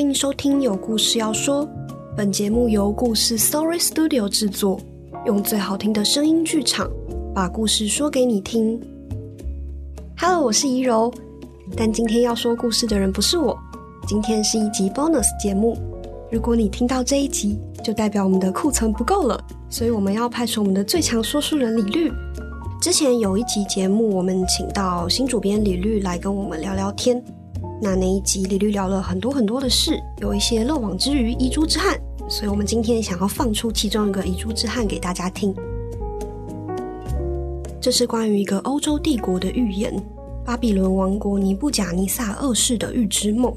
欢迎收听《有故事要说》。本节目由故事 Story Studio 制作，用最好听的声音剧场，把故事说给你听。Hello，我是怡柔，但今天要说故事的人不是我。今天是一集 bonus 节目，如果你听到这一集，就代表我们的库存不够了，所以我们要派出我们的最强说书人李律。之前有一集节目，我们请到新主编李律来跟我们聊聊天。那那一集李律聊了很多很多的事，有一些漏网之鱼、遗珠之憾，所以我们今天想要放出其中一个遗珠之憾给大家听。这是关于一个欧洲帝国的预言——巴比伦王国尼布甲尼撒二世的预知梦。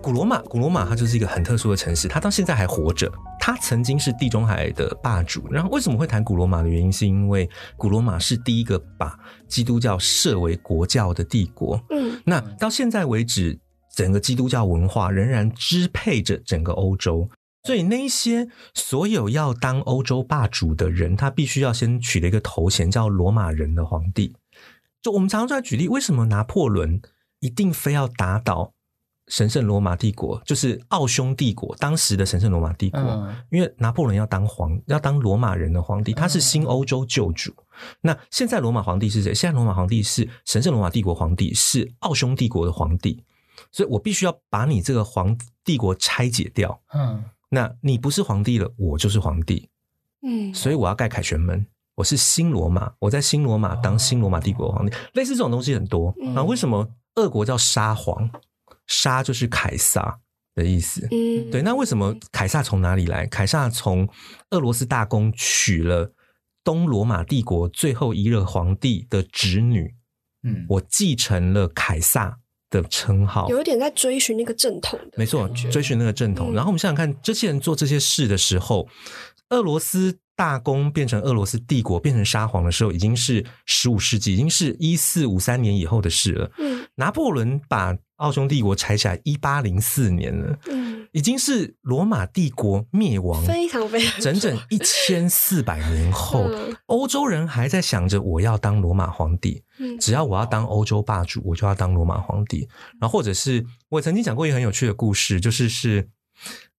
古罗马，古罗马它就是一个很特殊的城市，它到现在还活着。它曾经是地中海的霸主。然后为什么会谈古罗马的原因，是因为古罗马是第一个把基督教设为国教的帝国。嗯，那到现在为止，整个基督教文化仍然支配着整个欧洲。所以那些所有要当欧洲霸主的人，他必须要先取了一个头衔，叫罗马人的皇帝。就我们常常在举例，为什么拿破仑一定非要打倒？神圣罗马帝国就是奥匈帝国，当时的神圣罗马帝国，因为拿破仑要当皇，要当罗马人的皇帝，他是新欧洲旧主。那现在罗马皇帝是谁？现在罗马皇帝是神圣罗马帝国皇帝，是奥匈帝国的皇帝。所以我必须要把你这个皇帝国拆解掉。嗯，那你不是皇帝了，我就是皇帝。嗯，所以我要盖凯旋门，我是新罗马，我在新罗马当新罗马帝国皇帝。类似这种东西很多。那为什么俄国叫沙皇？沙就是凯撒的意思，嗯，对。那为什么凯撒从哪里来？凯撒从俄罗斯大公娶了东罗马帝国最后一任皇帝的侄女，嗯，我继承了凯撒的称号，有一点在追寻那个正统，没错，追寻那个正统。然后我们想想看，这些人做这些事的时候，俄罗斯大公变成俄罗斯帝国，变成沙皇的时候，已经是十五世纪，已经是一四五三年以后的事了。嗯，拿破仑把奥匈帝国拆下来，一八零四年了，嗯，已经是罗马帝国灭亡非常非常整整一千四百年后，欧洲人还在想着我要当罗马皇帝，嗯，只要我要当欧洲霸主，我就要当罗马皇帝。然后或者是我曾经讲过一个很有趣的故事，就是是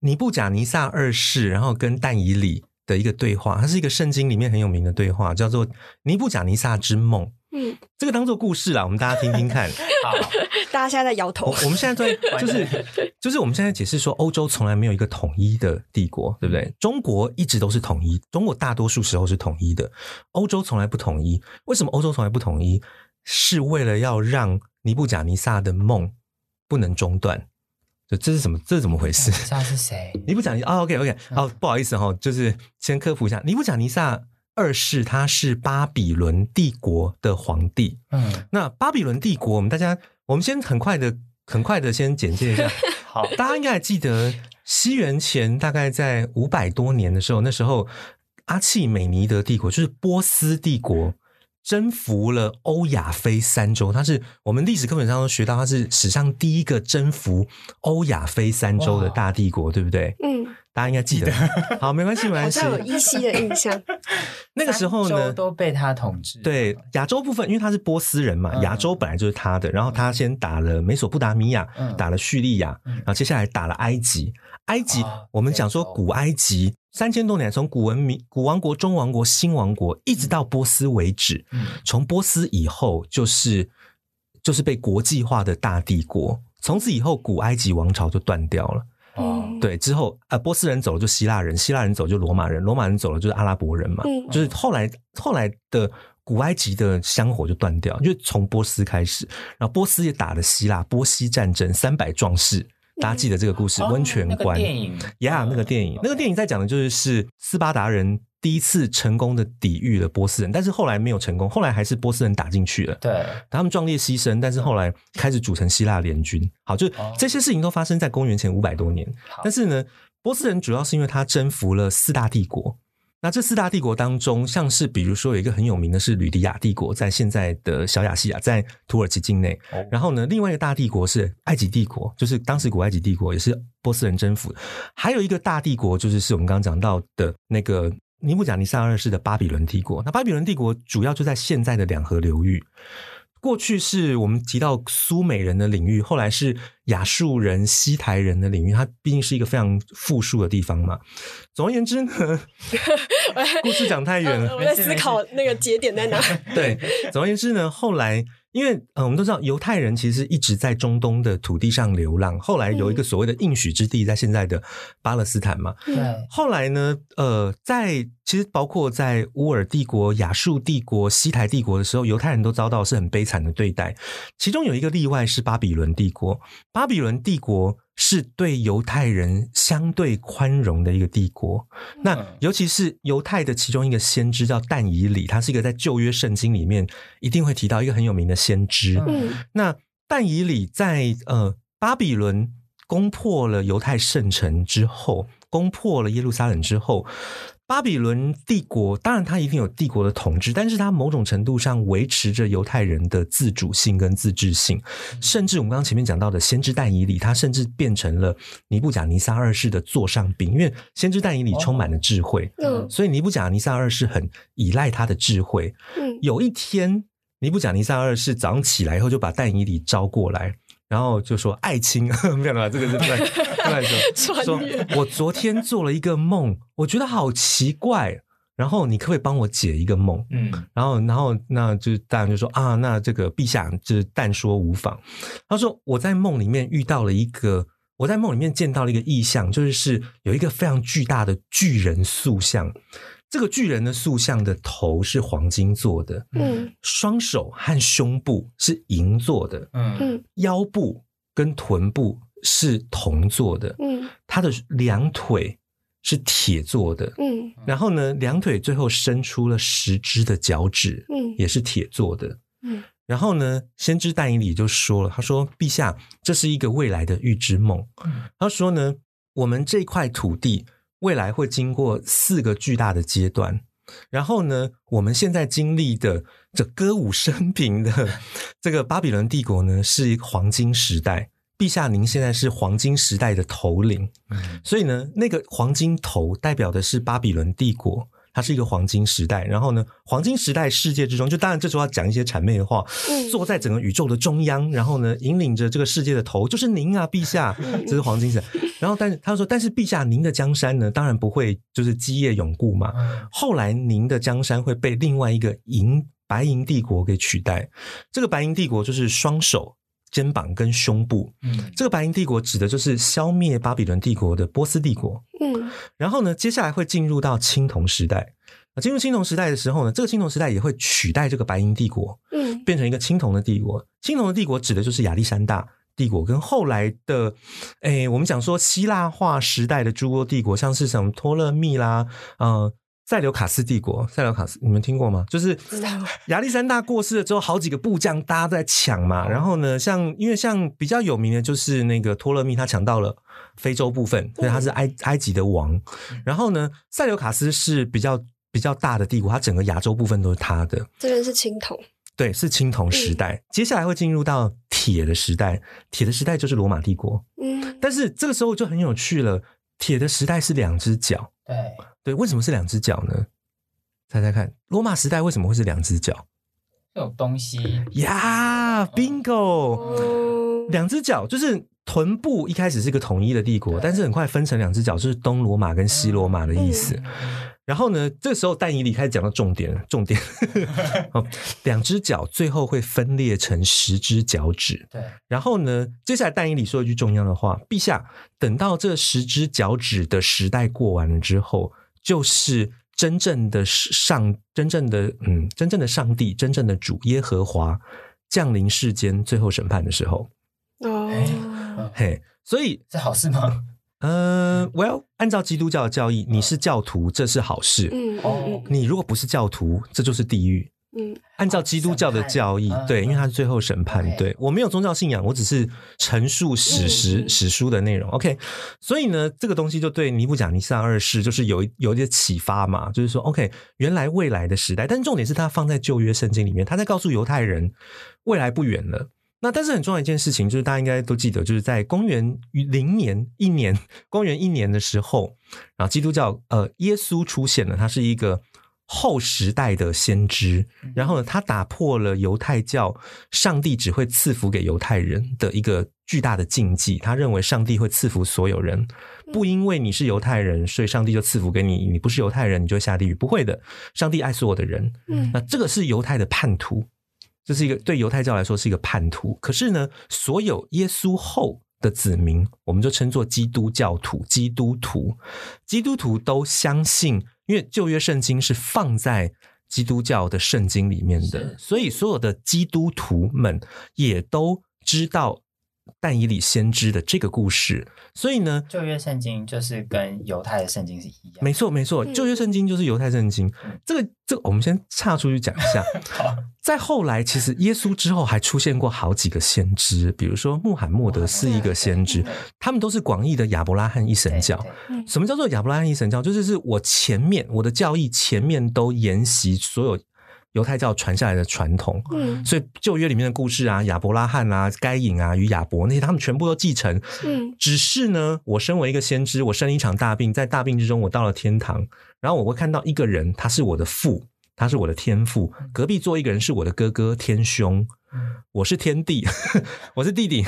尼布甲尼撒二世，然后跟但以里的一个对话，它是一个圣经里面很有名的对话，叫做尼布甲尼撒之梦。嗯，这个当做故事啦，我们大家听听看。好，大家现在在摇头。我们现在在就是就是我们现在解释说，欧洲从来没有一个统一的帝国，对不对？中国一直都是统一，中国大多数时候是统一的，欧洲从来不统一。为什么欧洲从来不统一？是为了要让尼布甲尼撒的梦不能中断。就这是什么？这是怎么回事？尼撒是谁？尼布甲尼啊？OK OK，好，不好意思哈，就是先科普一下，尼布甲尼撒。二世他是巴比伦帝国的皇帝。嗯，那巴比伦帝国，我们大家，我们先很快的、很快的先简介一下。好，大家应该还记得，西元前大概在五百多年的时候，那时候阿契美尼德帝国就是波斯帝国。征服了欧亚非三洲，它是我们历史课本上都学到，它是史上第一个征服欧亚非三洲的大帝国，对不对？嗯，大家应该记得。好，没关系，没关系。好像有依稀的印象。那个时候呢，都被他统治。对，亚洲部分，因为他是波斯人嘛，亚洲本来就是他的。然后他先打了美索不达米亚，打了叙利亚，然后接下来打了埃及。埃及，我们讲说古埃及。三千多年，从古文明、古王国、中王国、新王国，一直到波斯为止。从波斯以后，就是就是被国际化的大帝国。从此以后，古埃及王朝就断掉了。哦，对，之后呃，波斯人走了就希腊人，希腊人走就罗马人，罗马人走了就是阿拉伯人嘛。就是后来后来的古埃及的香火就断掉，就从波斯开始，然后波斯也打了希腊，波西战争三百壮士。大家记得这个故事，温泉关。电影。呀，那个电影，那个电影在讲的就是是斯巴达人第一次成功的抵御了波斯人，但是后来没有成功，后来还是波斯人打进去了，对，他们壮烈牺牲，但是后来开始组成希腊联军。好，就这些事情都发生在公元前五百多年，但是呢，波斯人主要是因为他征服了四大帝国。那这四大帝国当中，像是比如说有一个很有名的是吕迪亚帝国，在现在的小亚细亚，在土耳其境内。然后呢，另外一个大帝国是埃及帝国，就是当时古埃及帝国也是波斯人征服。还有一个大帝国，就是是我们刚刚讲到的那个尼布甲尼撒二世的巴比伦帝国。那巴比伦帝国主要就在现在的两河流域。过去是我们提到苏美人的领域，后来是亚述人、西台人的领域，它毕竟是一个非常富庶的地方嘛。总而言之呢，故事讲太远了，我在思考那个节点在哪。对，总而言之呢，后来。因为呃，我们都知道犹太人其实一直在中东的土地上流浪，后来有一个所谓的应许之地，在现在的巴勒斯坦嘛。对。后来呢，呃，在其实包括在乌尔帝国、亚述帝国、西台帝国的时候，犹太人都遭到是很悲惨的对待。其中有一个例外是巴比伦帝国，巴比伦帝国。是对犹太人相对宽容的一个帝国。那尤其是犹太的其中一个先知叫但以里，他是一个在旧约圣经里面一定会提到一个很有名的先知。那但以里在呃巴比伦攻破了犹太圣城之后，攻破了耶路撒冷之后。巴比伦帝国当然，它一定有帝国的统治，但是它某种程度上维持着犹太人的自主性跟自治性。甚至我们刚刚前面讲到的先知但以里，他甚至变成了尼布甲尼撒二世的座上宾，因为先知但以里充满了智慧，嗯，所以尼布甲尼撒二世很依赖他的智慧。嗯，有一天，尼布甲尼撒二世早上起来以后，就把但以里招过来。然后就说爱卿，没有了，这个是乱 乱说。说我昨天做了一个梦，我觉得好奇怪。然后你可不可以帮我解一个梦？嗯，然后然后那就大人就说啊，那这个陛下就是但说无妨。他说我在梦里面遇到了一个，我在梦里面见到了一个异象，就是是有一个非常巨大的巨人塑像。这个巨人的塑像的头是黄金做的，嗯，双手和胸部是银做的，嗯，腰部跟臀部是铜做的，嗯，他的两腿是铁做的，嗯，然后呢，两腿最后伸出了十只的脚趾，嗯，也是铁做的，嗯，然后呢，先知但以理就说了，他说：“陛下，这是一个未来的预知梦。”他说呢，我们这块土地。未来会经过四个巨大的阶段，然后呢，我们现在经历的这歌舞升平的 这个巴比伦帝国呢，是一个黄金时代。陛下，您现在是黄金时代的头领，所以呢，那个黄金头代表的是巴比伦帝国。它是一个黄金时代，然后呢，黄金时代世界之中，就当然这时候要讲一些谄媚的话，坐在整个宇宙的中央，然后呢，引领着这个世界的头就是您啊，陛下，这是黄金时代。然后，但是他说，但是陛下，您的江山呢，当然不会就是基业永固嘛。后来，您的江山会被另外一个银白银帝国给取代。这个白银帝国就是双手。肩膀跟胸部，嗯，这个白银帝国指的就是消灭巴比伦帝国的波斯帝国，嗯，然后呢，接下来会进入到青铜时代，啊，进入青铜时代的时候呢，这个青铜时代也会取代这个白银帝国，嗯，变成一个青铜的帝国。青铜的帝国指的就是亚历山大帝国跟后来的，哎，我们讲说希腊化时代的诸多帝国，像是什么托勒密啦，嗯。塞琉卡斯帝国，塞琉卡斯，你们听过吗？就是亚历山大过世了之后，好几个部将大家在抢嘛。然后呢，像因为像比较有名的，就是那个托勒密，他抢到了非洲部分，所以他是埃埃及的王。然后呢，塞琉卡斯是比较比较大的帝国，他整个亚洲部分都是他的。这边是青铜，对，是青铜时代。接下来会进入到铁的时代，铁的时代就是罗马帝国。嗯，但是这个时候就很有趣了，铁的时代是两只脚。对。对，为什么是两只脚呢？猜猜看，罗马时代为什么会是两只脚？有东西呀，bingo！两只脚就是臀部一开始是一个统一的帝国，但是很快分成两只脚，就是东罗马跟西罗马的意思。然后呢，这时候但以里开始讲到重点，重点，哦两只脚最后会分裂成十只脚趾。对，然后呢，接下来但以里说一句重要的话：陛下，等到这十只脚趾的时代过完了之后。就是真正的上，真正的嗯，真正的上帝，真正的主耶和华降临世间，最后审判的时候。哦，嘿，所以是好事吗？嗯，Well，按照基督教的教义，你是教徒，这是好事。嗯哦，你如果不是教徒，这就是地狱。嗯，按照基督教的教义，对，因为他是最后审判。对我没有宗教信仰，我只是陈述史实、史书的内容。OK，所以呢，这个东西就对尼布甲尼撒二世就是有有一些启发嘛，就是说，OK，原来未来的时代，但重点是他放在旧约圣经里面，他在告诉犹太人未来不远了。那但是很重要一件事情，就是大家应该都记得，就是在公元零年一年，公元一年的时候，然后基督教呃耶稣出现了，他是一个。后时代的先知，然后呢，他打破了犹太教上帝只会赐福给犹太人的一个巨大的禁忌。他认为上帝会赐福所有人，不因为你是犹太人，所以上帝就赐福给你；你不是犹太人，你就会下地狱。不会的，上帝爱所有的人。嗯那这个是犹太的叛徒，这是一个对犹太教来说是一个叛徒。可是呢，所有耶稣后的子民，我们就称作基督教徒、基督徒。基督徒都相信，因为旧约圣经是放在基督教的圣经里面的，所以所有的基督徒们也都知道但以理先知的这个故事。所以呢，旧约圣经就是跟犹太的圣经是一样。没错，没错，嗯旧约圣经就是犹太圣经。这个，这个，我们先岔出去讲一下。好，再后来，其实耶稣之后还出现过好几个先知，比如说穆罕默德是一个先知，他们都是广义的亚伯拉罕一神教。什么叫做亚伯拉罕一神教？就是是我前面我的教义前面都沿袭所有犹太教传下来的传统。嗯。所以旧约里面的故事啊，亚伯拉罕啊、该隐啊与亚伯那些，他们全部都继承。嗯。只是呢，我身为一个先知，我生了一场大病，在大病之中，我到了天堂，然后我会看到一个人，他是我的父，他是我的天父，隔壁坐一个人是我的哥哥天兄，我是天帝，我是弟弟。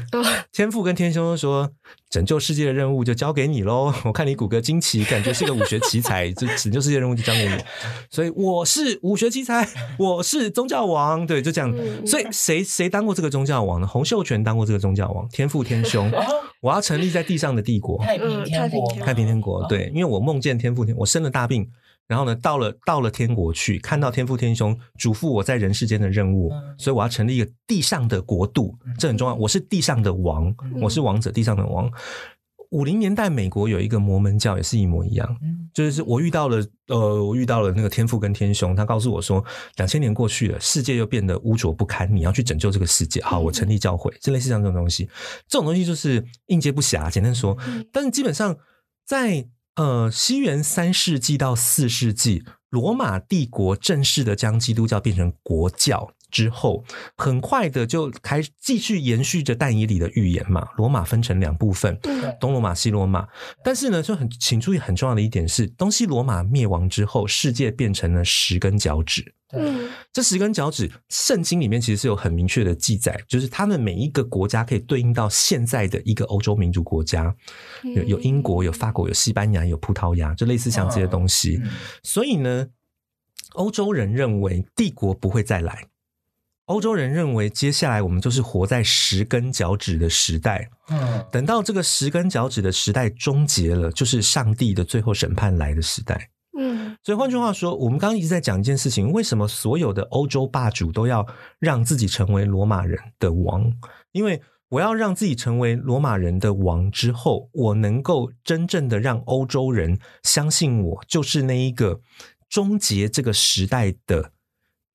天父跟天兄说，拯救世界的任务就交给你喽。我看你骨骼惊奇，感觉是个武学奇才，就拯救世界任务就交给你。所以我是武学奇才，我是宗教王，对，就这样。嗯所以谁谁当过这个宗教王呢？洪秀全当过这个宗教王，天父天兄。我要成立在地上的帝国，太平天国太平天国。对，因为我梦见天父天，我生了大病，然后呢，到了到了天国去，看到天父天兄嘱咐我在人世间的任务，嗯所以我要成立一个地上的国度，这很重要。我是地上的王，嗯我是王者，地上的王。五零年代美国有一个摩门教，也是一模一样。嗯，就是我遇到了，呃，我遇到了那个天父跟天兄，他告诉我说，两千年过去了，世界又变得污浊不堪，你要去拯救这个世界。好，我成立教会，这类似像这种东西，这种东西就是应接不暇。简单说，但是基本上在呃西元三世纪到四世纪，罗马帝国正式的将基督教变成国教。之后，很快的就开继续延续着但以理的预言嘛。罗马分成两部分，嗯东罗马、西罗马。但是呢，就很请注意很重要的一点是，东西罗马灭亡之后，世界变成了十根脚趾。对，嗯这十根脚趾，圣经里面其实是有很明确的记载，就是他们每一个国家可以对应到现在的一个欧洲民族国家，有有英国、有法国、有西班牙、有葡萄牙，就类似像这些东西。嗯所以呢，欧洲人认为帝国不会再来。欧洲人认为，接下来我们就是活在十根脚趾的时代。嗯，等到这个十根脚趾的时代终结了，就是上帝的最后审判来的时代。嗯所以换句话说，我们刚刚一直在讲一件事情：为什么所有的欧洲霸主都要让自己成为罗马人的王？因为我要让自己成为罗马人的王之后，我能够真正的让欧洲人相信我就是那一个终结这个时代的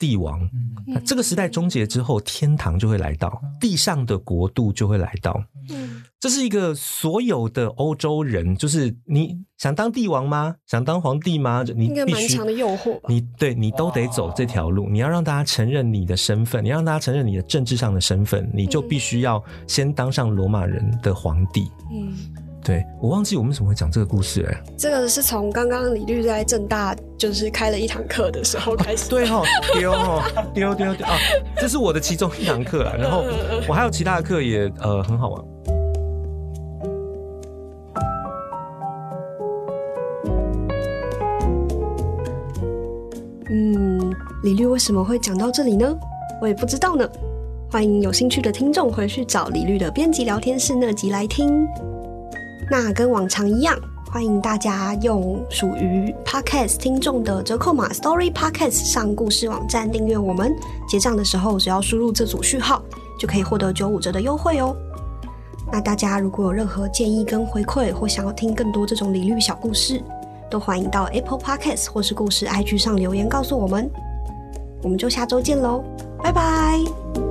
帝王。嗯那这个时代终结之后，天堂就会来到，地上的国度就会来到。嗯这是一个所有的欧洲人，就是你想当帝王吗？想当皇帝吗？你应该必须蛮强的诱惑吧你对你都得走这条路。你要让大家承认你的身份，你要让大家承认你的政治上的身份，你就必须要先当上罗马人的皇帝。嗯，对我忘记我们为什么会讲这个故事哎、这个是从刚刚李律在正大就是开了一堂课的时候开始。对哦，丢哦，丢丢丢啊！这是我的其中一堂课啊，然后我还有其他的课也呃很好玩。嗯，李律为什么会讲到这里呢？我也不知道呢。欢迎有兴趣的听众回去找李律的编辑聊天室那集来听。那跟往常一样，欢迎大家用属于 Podcast 听众的折扣码 Story Podcast 上故事网站订阅我们。结账的时候，只要输入这组序号，就可以获得九五折的优惠哦。那大家如果有任何建议跟回馈，或想要听更多这种李律小故事，都欢迎到 Apple Podcast 或是故事 IG 上留言告诉我们。我们就下周见喽，拜拜。